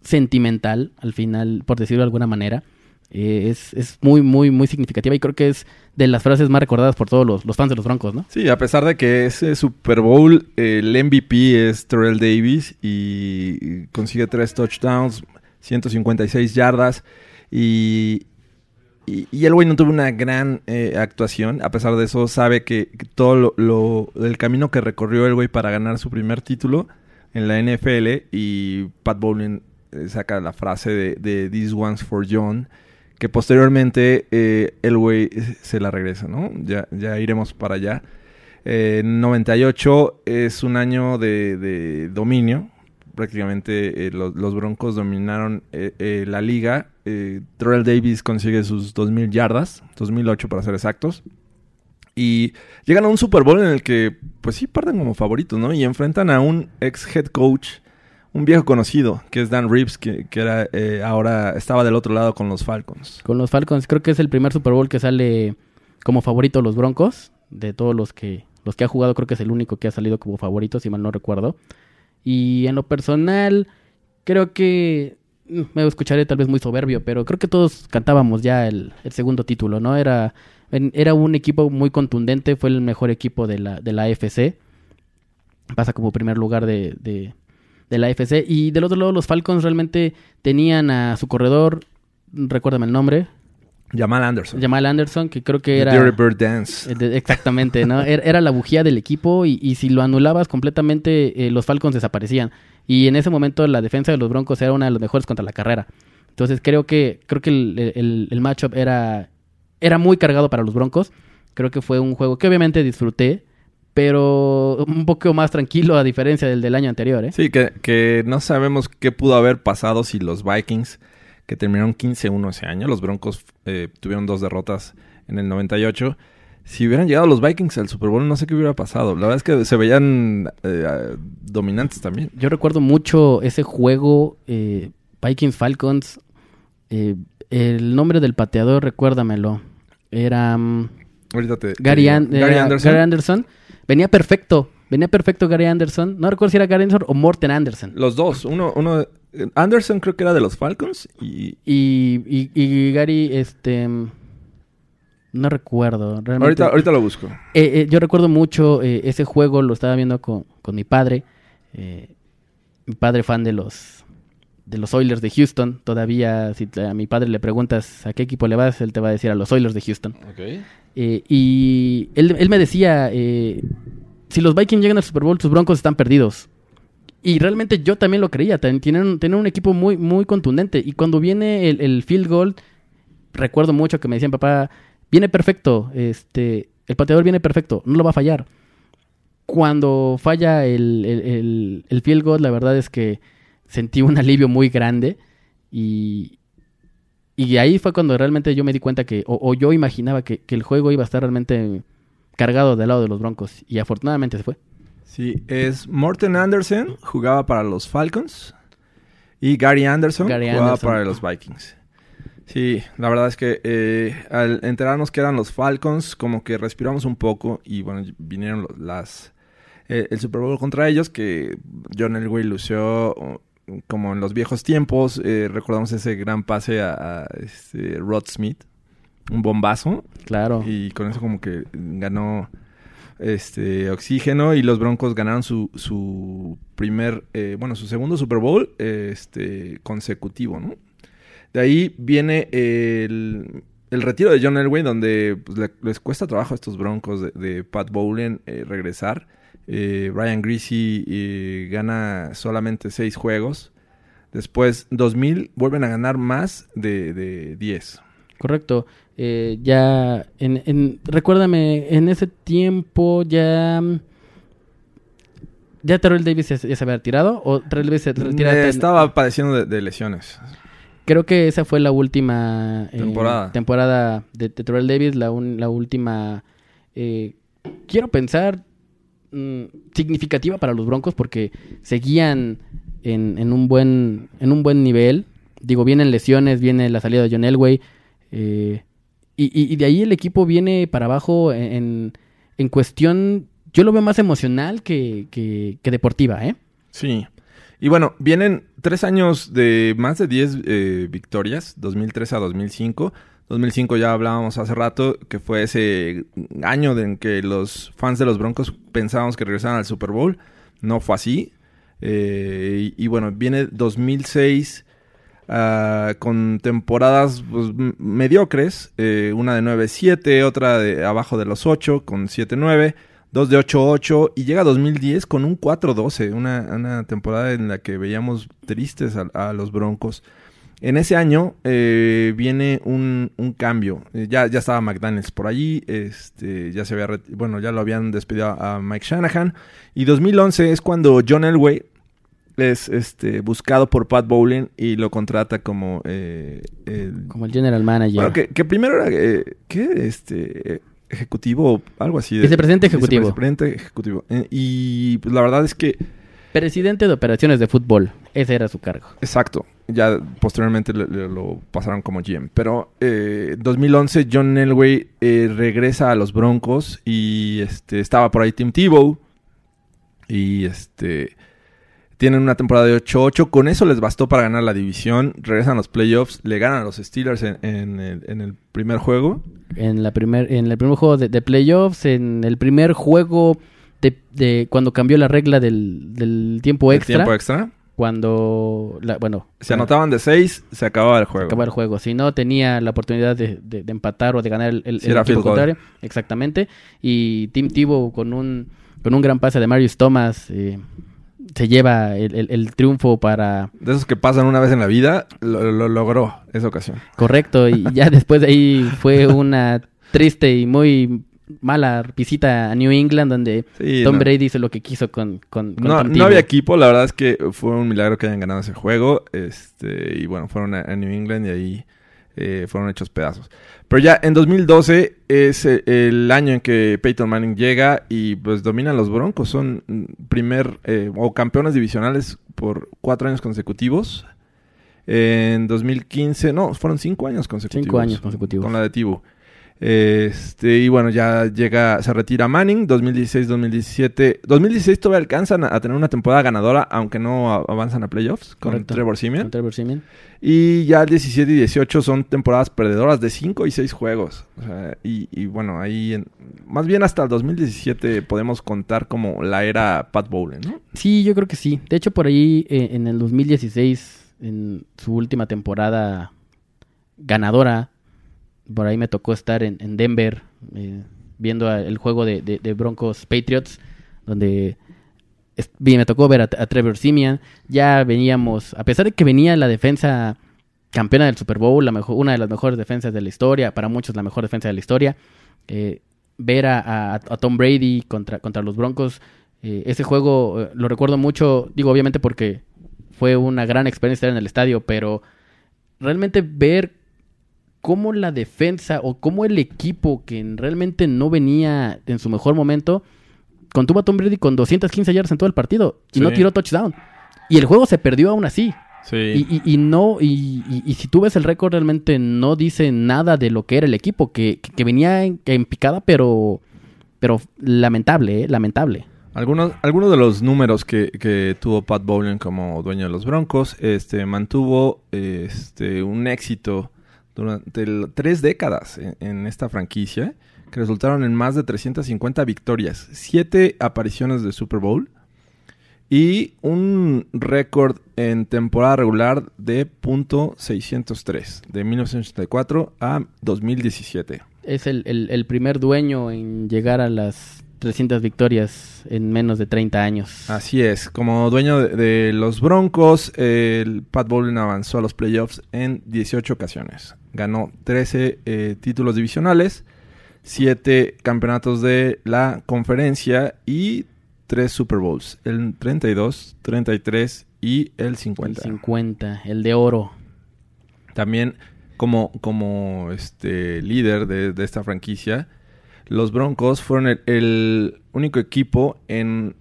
sentimental, al final, por decirlo de alguna manera, eh, es, es muy, muy, muy significativa. Y creo que es de las frases más recordadas por todos los, los fans de los Broncos, ¿no? Sí, a pesar de que ese Super Bowl, el MVP es Terrell Davis y consigue tres touchdowns, 156 yardas y, y, y el güey no tuvo una gran eh, actuación. A pesar de eso, sabe que, todo lo, el camino que recorrió el güey para ganar su primer título en la NFL y Pat Bowlen eh, saca la frase de, de This one's for John que posteriormente eh, el güey se la regresa, ¿no? Ya, ya iremos para allá. Eh, 98 es un año de, de dominio. Prácticamente eh, los, Broncos dominaron eh, la liga. Terrell Davis consigue sus 2.000 yardas, 2008 para ser exactos. Y llegan a un Super Bowl en el que, pues sí, parten como favoritos, ¿no? Y enfrentan a un ex head coach, un viejo conocido, que es Dan Reeves, que, que era eh, ahora estaba del otro lado con los Falcons. Con los Falcons, creo que es el primer Super Bowl que sale como favorito los Broncos. De todos los que, los que ha jugado, creo que es el único que ha salido como favorito, si mal no recuerdo. Y en lo personal, creo que mm, me escucharé tal vez muy soberbio, pero creo que todos cantábamos ya el, el segundo título, ¿no? Era, era un equipo muy contundente, fue el mejor equipo de la, de la AFC. Pasa como primer lugar de, de la AFC. Y del otro lado, los Falcons realmente tenían a su corredor, recuérdame el nombre, Jamal Anderson. Jamal Anderson, que creo que The era... Dirty Bird Dance. Eh, Exactamente, ¿no? Era, era la bujía del equipo y, y si lo anulabas completamente, eh, los Falcons desaparecían. Y en ese momento la defensa de los Broncos era una de las mejores contra la carrera. Entonces creo que creo que el, el, el matchup era, era muy cargado para los Broncos. Creo que fue un juego que obviamente disfruté, pero un poco más tranquilo a diferencia del del año anterior, ¿eh? Sí, que, que no sabemos qué pudo haber pasado si los Vikings, que terminaron 15-1 ese año, los Broncos eh, tuvieron dos derrotas en el 98. Si hubieran llegado los Vikings al Super Bowl, no sé qué hubiera pasado. La verdad es que se veían eh, dominantes también. Yo recuerdo mucho ese juego, eh, Vikings Falcons. eh, el nombre del pateador, recuérdamelo. Era mm, Ahorita te. Gary. An- Anderson. Gary Anderson. Venía perfecto. Venía perfecto Gary Anderson. No recuerdo si era Gary Anderson o Morten Anderson. Los dos. Uno, uno. Anderson creo que era de los Falcons y. Y, y, y Gary, este... No recuerdo. Realmente. Ahorita, ahorita lo busco. Eh, eh, yo recuerdo mucho eh, ese juego, lo estaba viendo con, con mi padre. eh, mi padre fan de los de los Oilers de Houston. Todavía, si te- a mi padre le preguntas a qué equipo le vas, él te va a decir a los Oilers de Houston. Eh, y él, me decía, eh, si los Vikings llegan al Super Bowl, sus Broncos están perdidos. Y realmente yo también lo creía. Tienen, tienen un equipo muy, muy contundente. Y cuando viene el, el field goal, recuerdo mucho que me decían, papá, viene perfecto, este, el pateador viene perfecto, no lo va a fallar. Cuando falla el, el- el field goal, la verdad es que sentí un alivio muy grande y, y ahí fue cuando realmente yo me di cuenta que, o, o yo imaginaba que, que el juego iba a estar realmente cargado del lado de los Broncos y afortunadamente se fue. Sí, es Morten Anderson, jugaba para los Falcons. Y Gary Anderson Gary jugaba Anderson. para los Vikings. Sí, la verdad es que eh, al enterarnos que eran los Falcons, como que respiramos un poco y bueno, vinieron las eh, el Super Bowl contra ellos, que John Elway lució como en los viejos tiempos. eh, recordamos ese gran pase a, a, este, Rod Smith, un bombazo. Claro. Y con eso como que ganó este oxígeno y los Broncos ganaron su, su primer, eh, bueno, su segundo Super Bowl este, consecutivo, ¿no? De ahí viene el, el retiro de John Elway, donde pues, le- les cuesta trabajo a estos Broncos de, de Pat Bowlen eh, regresar. Eh, Ryan Greasy eh, gana solamente seis juegos. Después, 2000, vuelven a ganar más de, de 10. Correcto. Eh, ya, en, en- recuérdame, en ese tiempo ya... mm, ¿Ya Terrell Davis ya, se ya se había retirado? ¿O Terrell Davis se retira? Eh, hasta en- estaba padeciendo de, de lesiones. Creo que esa fue la última eh, Temporada. temporada de, de Terrell Davis, la, un- la última, eh, quiero pensar, mm, significativa para los Broncos porque seguían en, en un buen en un buen nivel. Digo, vienen lesiones, viene la salida de John Elway. eh, y, y- de ahí el equipo viene para abajo en, en, cuestión, yo lo veo más emocional que, que, que deportiva, ¿eh? Sí. Y bueno, vienen tres años de más de 10 eh, victorias, 2003 a 2005. 2005 ya hablábamos hace rato, que fue ese año en que los fans de los Broncos pensábamos que regresaran al Super Bowl. No fue así. Eh, y, y bueno, viene 2006 ah, con temporadas pues, mediocres. eh, una de 9-7, otra de abajo de los 8 con 7-9. Dos de 8-8 y llega 2010 con un 4-12, una, una temporada en la que veíamos tristes a, a los Broncos. En ese año eh, viene un, un cambio. Eh, ya, ya estaba McDaniels por allí, este, ya se había bueno, ya lo habían despedido a Mike Shanahan. Y 2011 es cuando John Elway es este, buscado por Pat Bowlen y lo contrata como eh, el Como el general manager. bueno, que, que primero era, eh, ¿qué? Este, eh, ejecutivo o algo así. de- Vicepresidente ejecutivo. Vicepresidente ejecutivo. Y pues la verdad es que, Presidente de operaciones de fútbol. Ese era su cargo. exacto, ya posteriormente le- le- lo pasaron como GM. Pero eh, en 2011 John Elway eh, regresa a los Broncos y este, estaba por ahí Tim Tebow. Y este... Tienen una temporada de 8-8. Con eso les bastó para ganar la división. Regresan a los playoffs. Le ganan a los Steelers en, en el, en el primer juego. En, la primer, en el primer juego de, de playoffs, en el primer juego de, de cuando cambió la regla del, del tiempo El extra. tiempo extra. Cuando, la- bueno, Se anotaban de 6, se acababa el juego. acababa el juego. Si no, tenía la oportunidad de, de- de empatar o de ganar el, el- Si el era equipo contrario. Exactamente. Y Tim Tebow con un, con un gran pase de Marius Thomas eh, se lleva el, el- el triunfo para... De esos que pasan una vez en la vida, lo, lo logró esa ocasión. Correcto. Y ya después de ahí fue una triste y muy mala visita a New England donde Sí, Tom no. Brady hizo lo que quiso con, con, con No, no había equipo, la verdad es que fue un milagro que hayan ganado ese juego. Este, y bueno, fueron a, a New England y ahí eh, fueron hechos pedazos. Pero ya en 2012 es eh, el año en que Peyton Manning llega y pues dominan los Broncos. Son mm, primer eh, o campeones divisionales por cuatro años consecutivos. En 2015, no, fueron cinco años consecutivos. Cinco años consecutivos. Con la de Tibu. Este, y bueno, ya llega, se retira Manning, 2016-2017. 2016 todavía alcanzan a, a tener una temporada ganadora, aunque no avanzan a playoffs con Correcto. Trevor Siemian. Con Trevor Siemian. Y ya el 17 y 18 son temporadas perdedoras de 5 y 6 juegos. O sea, y, y bueno, ahí, en- más bien hasta el 2017 podemos contar como la era Pat Bowlen, ¿no? Sí, yo creo que sí. De hecho, por ahí eh, en el 2016, en su última temporada ganadora, por ahí me tocó estar en, en Denver eh, viendo el juego de, Broncos Patriots, donde me tocó ver a, Trevor Simeon. Ya veníamos, a pesar de que venía la defensa campeona del Super Bowl, una de las mejores defensas de la historia, para muchos la mejor defensa de la historia. Eh, ver a, Tom Brady contra, contra los Broncos, eh, ese juego lo recuerdo mucho, digo obviamente porque fue una gran experiencia estar en el estadio, pero realmente ver cómo la defensa o cómo el equipo que realmente no venía en su mejor momento contuvo a Tom Brady con 215 yardas en todo el partido y no tiró touchdown. Y el juego se perdió aún así. Sí. Y, y- y no, y, y- y si tú ves el récord, realmente no dice nada de lo que era el equipo, que, que- que venía en, en picada, pero, pero lamentable, ¿eh? lamentable. Algunos, algunos de los números que, que tuvo Pat Bowlen como dueño de los Broncos, este, mantuvo este, un éxito durante tres décadas en, en esta franquicia, que resultaron en más de 350 victorias, siete apariciones de Super Bowl y un récord en temporada regular de .603 de 1984 a 2017. Es el, el- el primer dueño en llegar a las 300 victorias en menos de 30 años. Así es, como dueño de, de los Broncos, el Pat Bowlen avanzó a los playoffs en 18 ocasiones. Ganó 13 eh, títulos divisionales, 7 campeonatos de la conferencia y 3 Super Bowls, el 32, 33 y el el 50. 50, el de oro. También como, como este líder de, de esta franquicia, los Broncos fueron el, el único equipo en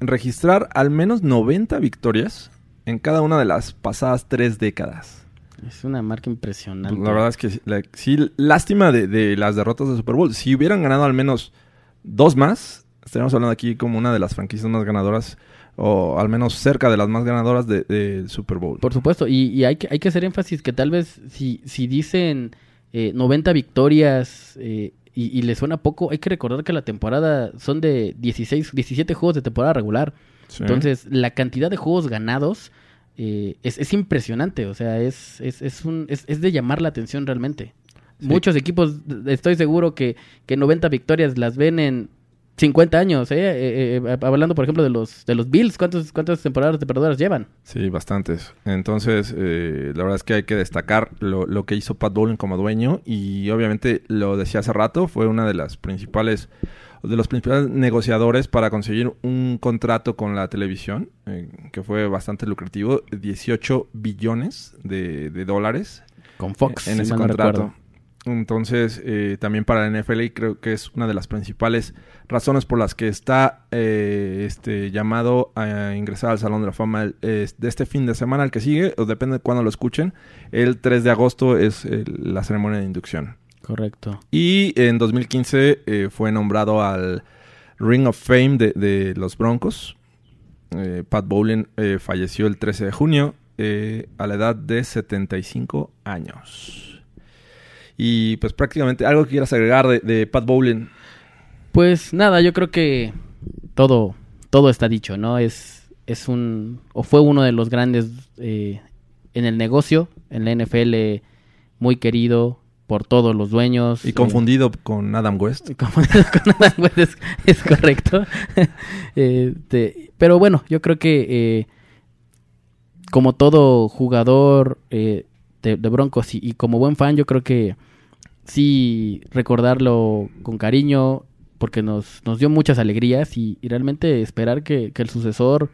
registrar al menos 90 victorias en cada una de las pasadas tres décadas. Es una marca impresionante. La verdad es que sí, la- sí, lástima de, de las derrotas de Super Bowl. Si hubieran ganado al menos dos más, estaríamos hablando aquí como una de las franquicias más ganadoras, o al menos cerca de las más ganadoras de- Super Bowl. Por supuesto, y, y hay, que, hay que hacer énfasis que tal vez si, si dicen eh, 90 victorias eh, y, y le suena poco, hay que recordar que la temporada son de 16, 17 juegos de temporada regular. Sí. Entonces, la cantidad de juegos ganados eh, es, es impresionante, o sea, es, es, es, un, es, es de llamar la atención realmente. Sí. Muchos equipos, estoy seguro que, que 90 victorias las ven en 50 años, ¿eh? Eh, eh, hablando por ejemplo de los, de los Bills, ¿cuántos, ¿cuántas temporadas de perdedoras llevan? Sí, bastantes. Entonces, eh, la verdad es que hay que destacar lo, lo que hizo Pat Bowlen como dueño y obviamente lo decía hace rato, fue una de las principales de los principales negociadores para conseguir un contrato con la televisión, eh, que fue bastante lucrativo, 18 billones de, de dólares Con Fox. en si ese contrato. recuerdo. Entonces, eh, también para la NFL y creo que es una de las principales razones por las que está eh, este llamado a ingresar al Salón de la Fama el- de este fin de semana, el que sigue, o depende de cuándo lo escuchen. El 3 de agosto es la ceremonia de inducción. Correcto. Y en 2015 eh, fue nombrado al Ring of Fame de, de los Broncos. Eh, Pat Bowlen falleció el 13 de junio eh, a la edad de 75 años. Y pues prácticamente algo que quieras agregar de, de Pat Bowlen. Pues nada, yo creo que todo, todo está dicho, ¿no? Es, es un, o fue uno de los grandes eh, en el negocio, en la NFL, muy querido por todos los dueños. Y eh, confundido con Adam West. confundido con Adam West, es, es correcto. Este, pero bueno, yo creo que eh, como todo jugador de, de Broncos y, y como buen fan, yo creo que sí recordarlo con cariño porque nos, nos dio muchas alegrías y, y realmente esperar que, que el sucesor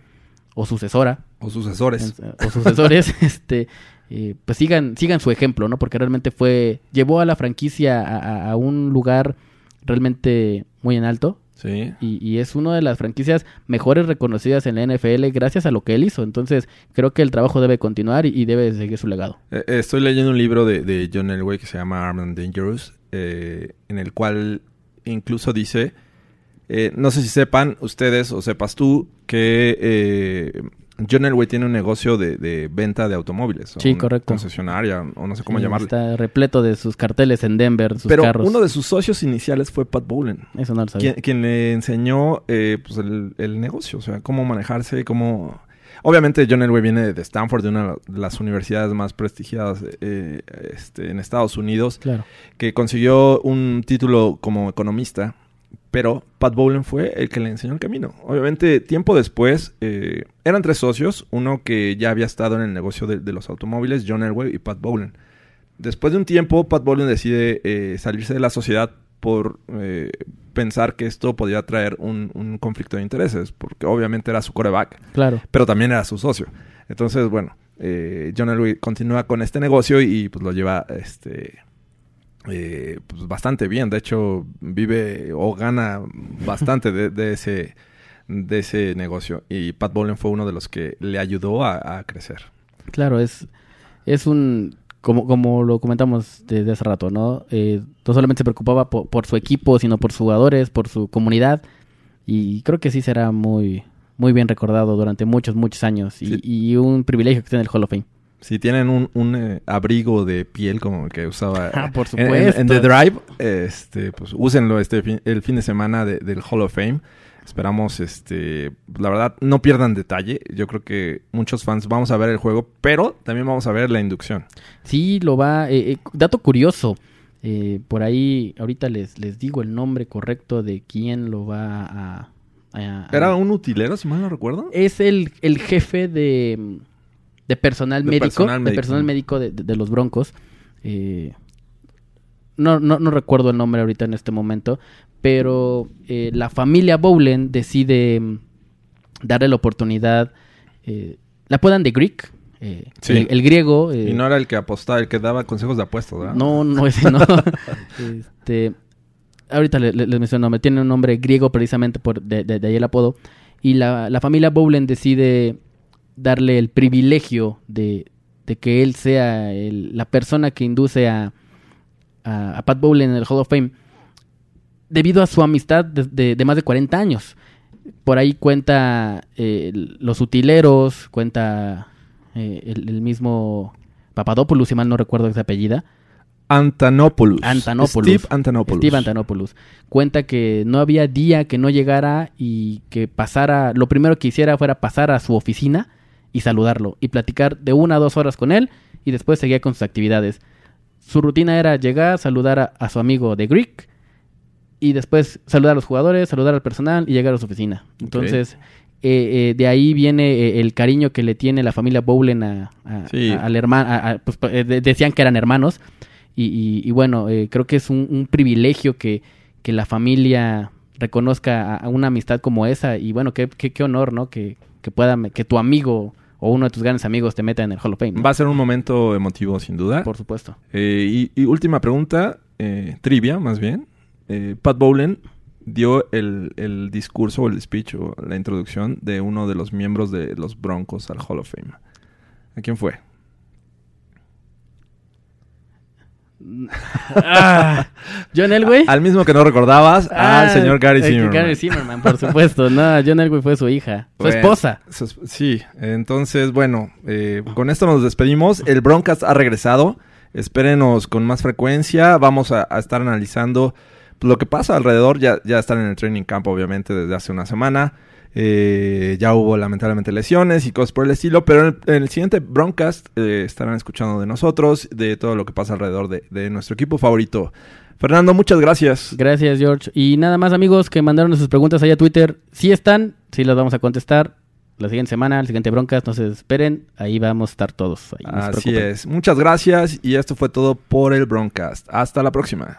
o sucesora O sucesores. o sucesores este eh, pues sigan sigan su ejemplo no porque realmente fue llevó a la franquicia a, a- a un lugar realmente muy en alto Sí. y, y es una de las franquicias mejores reconocidas en la NFL gracias a lo que él hizo entonces creo que el trabajo debe continuar y, y debe seguir su legado Eh, eh, Estoy leyendo un libro de, de John Elway que se llama Armed and Dangerous, eh, en el cual incluso dice, eh, no sé si sepan ustedes o sepas tú, que John Elway tiene un negocio de, de venta de automóviles. Sí, correcto. Concesionaria, o no sé cómo Sí, llamarle. está repleto de sus carteles en Denver sus Pero carros uno de sus socios iniciales fue Pat Bowlen. eso no lo sabía Quien, quien le enseñó eh, pues el, el negocio, o sea, cómo manejarse, cómo... Obviamente John Elway viene de Stanford, de una de las universidades más prestigiadas eh, este, en Estados Unidos, claro que consiguió un título como economista pero Pat Bowlen fue el que le enseñó el camino. Obviamente, tiempo después, eh, eran tres socios, uno que ya había estado en el negocio de, de los automóviles, John Elway y Pat Bowlen. Después de un tiempo, Pat Bowlen decide eh, salirse de la sociedad por eh, pensar que esto podría traer un, un conflicto de intereses, porque obviamente era su coreback, Claro. pero también era su socio. Entonces, bueno, John Elway continúa con este negocio y pues lo lleva este eh, pues, bastante bien. De hecho, vive o gana bastante de, de ese de ese negocio. Y Pat Bowlen fue uno de los que le ayudó a, a crecer. Claro, es, es un, como, como lo comentamos desde hace rato, ¿no? Eh, no solamente se preocupaba po- por, su equipo, sino por sus jugadores, por su comunidad. Y creo que sí será muy, muy bien recordado durante muchos, muchos años. Y, Sí. y un privilegio que esté en el Hall of Fame. Si tienen un, un, eh, abrigo de piel como el que usaba Ah, por en- en- en, supuesto. The Drive, este, pues úsenlo este fin- el fin de semana de- del Hall of Fame. Esperamos, este, la verdad, no pierdan detalle. Yo creo que muchos fans vamos a ver el juego, pero también vamos a ver la inducción. Sí, lo va. eh, eh, dato curioso. eh, por ahí, ahorita les, les digo el nombre correcto de quién lo va a. a- a- Era un utilero, si mal no recuerdo. es el, el jefe de, de personal De médico. personal de personal médico de, de- de los Broncos. Eh, no, no, no recuerdo el nombre ahorita en este momento. Pero eh, la familia Bowlen decide mm, darle la oportunidad. eh, la apodan de Greek. eh, Sí. el, el griego. eh, Y no era el que apostaba, el que daba consejos de apuestas, ¿verdad? no, no, ese no. este, ahorita le- le- les menciono, nombre. tiene un nombre griego precisamente por de, de- de ahí el apodo. Y la, la familia Bowlen decide darle el privilegio de, de que él sea el- la persona que induce a, a, a Pat Bowlen en el Hall of Fame debido a su amistad de, de- de más de 40 años. Por ahí cuenta eh, los utileros, cuenta eh, el, el mismo Papadopoulos, si mal no recuerdo ese apellida. Antanopoulos. Antanopoulos. Steve Antanopoulos. Steve Antanopoulos. Cuenta que no había día que no llegara y que pasara, lo primero que hiciera fuera pasar a su oficina y saludarlo y platicar de una a dos horas con él y después seguía con sus actividades. Su rutina era llegar, saludar a, a su amigo de Greek y después saludar a los jugadores, saludar al personal y llegar a su oficina. Entonces, eh, eh, de ahí viene eh, el cariño que le tiene la familia Bowlen a, a- Sí. a- al hermano. pues, eh, de- decían que eran hermanos. Y, y- y bueno, eh, creo que es un, un privilegio que, que la familia reconozca a, a una amistad como esa. Y bueno, qué, qué, qué honor, ¿no? Que, que pueda, que tu amigo o uno de tus grandes amigos te meta en el Hall of Fame. ¿no? Va a ser un momento emotivo, sin duda. Por supuesto. Eh, y, y última pregunta, eh, trivia más bien. Eh, Pat Bowlen dio el, el discurso o el speech o la introducción de uno de los miembros de los Broncos al Hall of Fame. ¿A quién fue? Ah, John Elway. Al mismo que no recordabas, Ah, al señor Gary eh, Zimmerman. Gary Zimmerman, por supuesto. No, John Elway fue su hija. Su Bueno, esposa. su es- sí, entonces, bueno, eh, con esto nos despedimos. El Broncast ha regresado. Espérenos con más frecuencia. Vamos a, a estar analizando pues, lo que pasa alrededor. Ya, ya están en el training camp, obviamente, desde hace una semana. Eh, ya hubo lamentablemente lesiones y cosas por el estilo, pero en el, en el siguiente Broncast eh, estarán escuchando de nosotros, de todo lo que pasa alrededor de, de nuestro equipo favorito. Fernando, muchas gracias. Gracias, George. Y nada más, amigos, que mandaron sus preguntas allá a Twitter. Si están, sí las vamos a contestar. La siguiente semana, el siguiente broncas, no se esperen. Ahí vamos a estar todos. Ahí, no se Así es. Muchas gracias y esto fue todo por el Broncast. Hasta la próxima.